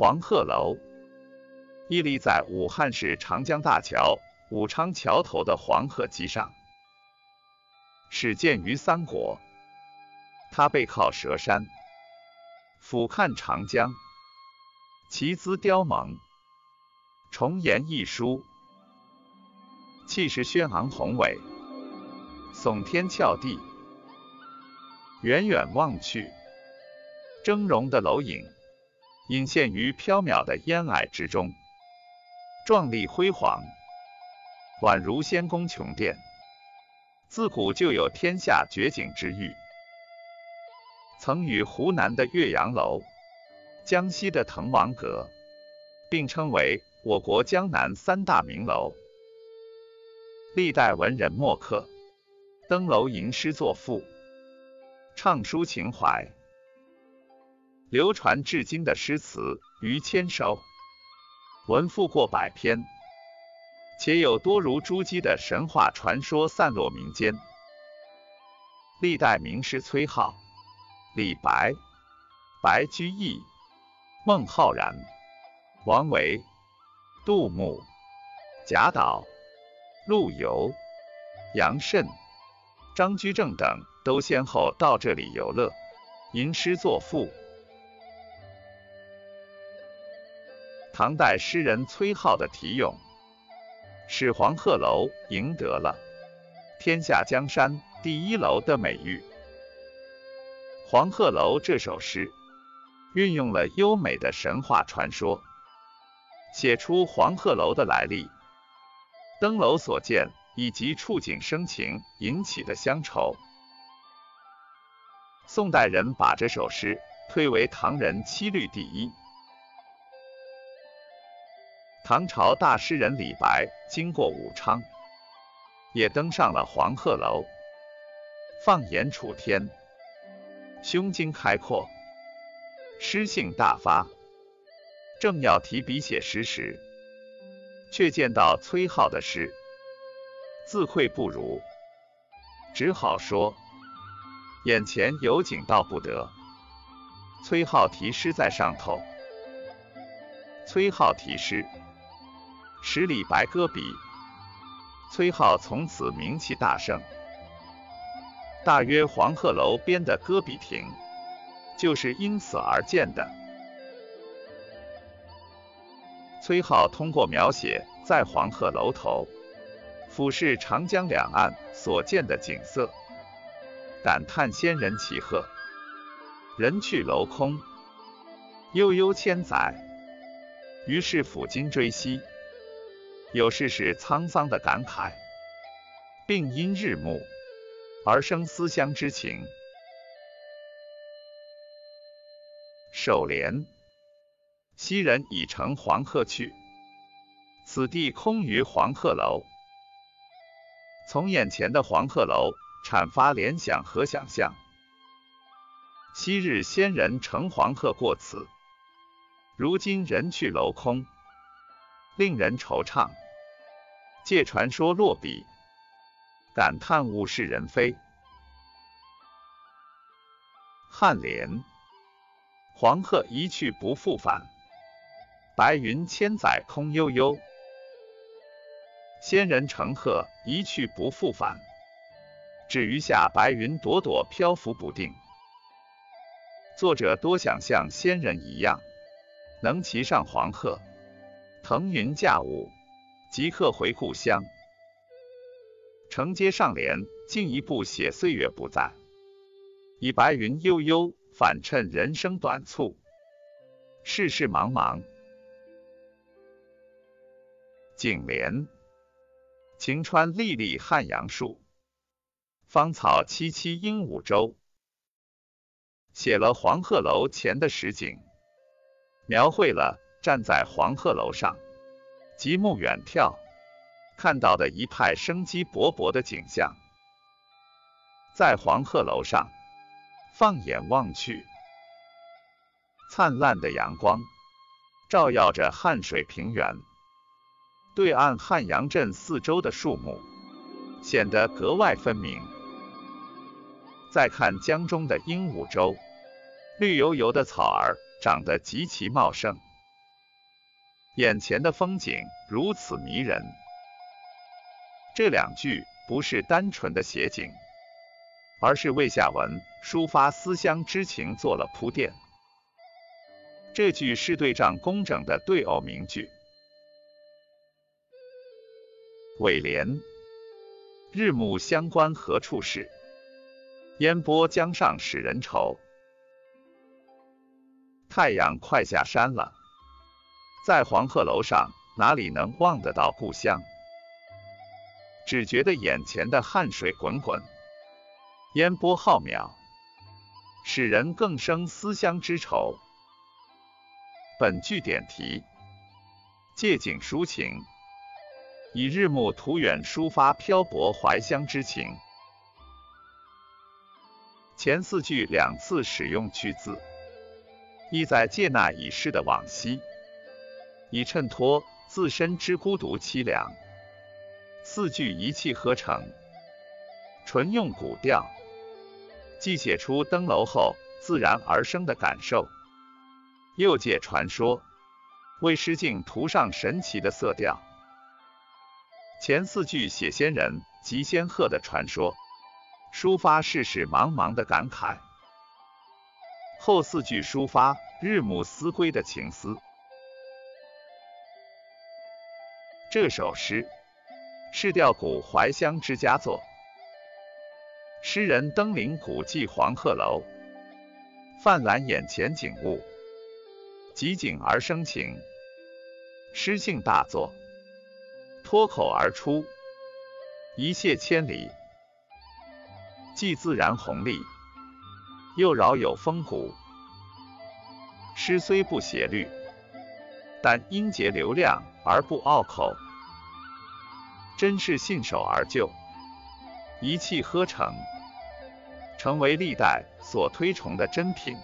黄鹤楼，屹立在武汉市长江大桥武昌桥头的黄鹤矶上，始建于三国。它背靠蛇山，俯瞰长江，奇姿雕蒙，重檐一疏，气势轩昂宏伟，耸天峭地。远远望去，峥嵘的楼影。隐现于缥缈的烟霭之中，壮丽辉煌，宛如仙宫琼殿。自古就有天下绝景之誉。曾与湖南的岳阳楼、江西的滕王阁并称为我国江南三大名楼。历代文人墨客登楼吟诗作赋，畅抒情怀，流传至今的诗词逾千首，文赋过百篇，且有多如珠玑的神话传说散落民间。历代名诗崔颢。李白、白居易、孟浩然、王维、杜牧、贾岛、陆游、杨慎、张居正等都先后到这里游乐、吟诗作赋。唐代诗人崔颢的题咏，使黄鹤楼赢得了“天下江山第一楼”的美誉。黄鹤楼这首诗运用了优美的神话传说，写出黄鹤楼的来历、登楼所见以及触景生情引起的乡愁。宋代人把这首诗推为唐人七律第一。唐朝大诗人李白经过武昌，也登上了黄鹤楼，放眼楚天。胸襟开阔，诗兴大发，正要提笔写诗时，却见到崔颢的诗，自愧不如，只好说眼前有景到不得。崔颢题诗在上头，崔颢题诗，十里白戈壁，崔颢从此名气大盛。大约黄鹤楼边的戈壁亭，就是因此而建的。崔颢通过描写在黄鹤楼头俯视长江两岸所见的景色，感叹仙人奇鹤，人去楼空，悠悠千载。于是抚今追昔，有事是沧桑的感慨，并因日暮。而生思乡之情。首联：昔人已乘黄鹤去，此地空余黄鹤楼。从眼前的黄鹤楼阐发联想和想象。昔日仙人乘黄鹤过此，如今人去楼空，令人惆怅。借传说落笔。感叹物是人非。颔联：黄鹤一去不复返，白云千载空悠悠。仙人乘鹤一去不复返，只余下白云朵朵漂浮不定。作者多想像仙人一样，能骑上黄鹤，腾云驾雾，即刻回故乡。承接上联，进一步写岁月不在，以白云悠悠反衬人生短促，世事茫茫。颈联：晴川历历汉阳树，芳草萋萋鹦鹉洲。写了黄鹤楼前的实景，描绘了站在黄鹤楼上，极目远眺。看到的一派生机勃勃的景象，在黄鹤楼上放眼望去，灿烂的阳光照耀着汉水平原，对岸汉阳镇四周的树木显得格外分明。再看江中的鹦鹉洲，绿油油的草儿长得极其茂盛，眼前的风景如此迷人。这两句不是单纯的写景，而是为下文抒发思乡之情做了铺垫。这句是对仗工整的对偶名句。尾联：日暮乡关何处是？烟波江上使人愁。太阳快下山了，在黄鹤楼上，哪里能望得到故乡？只觉得眼前的汗水滚滚，烟波浩渺，使人更生思乡之愁。本句点题，借景抒情，以日暮途远抒发漂泊怀乡之情。前四句两次使用去字。意在借那已逝的往昔，以衬托自身之孤独凄凉。四句一气呵成，纯用古调，既写出登楼后自然而生的感受，又借传说为诗境涂上神奇的色调。前四句写仙人及仙鹤的传说，抒发世事茫茫的感慨。后四句抒发日暮思归的情思。这首诗是吊古怀乡之佳作。诗人登临古迹黄鹤楼，泛览眼前景物，即景而生情，诗性大作，脱口而出，一泻千里，既自然宏丽。又饶有风骨，诗虽不斜律，但音节流量而不拗口，真是信手而就，一气呵成，成为历代所推崇的珍品。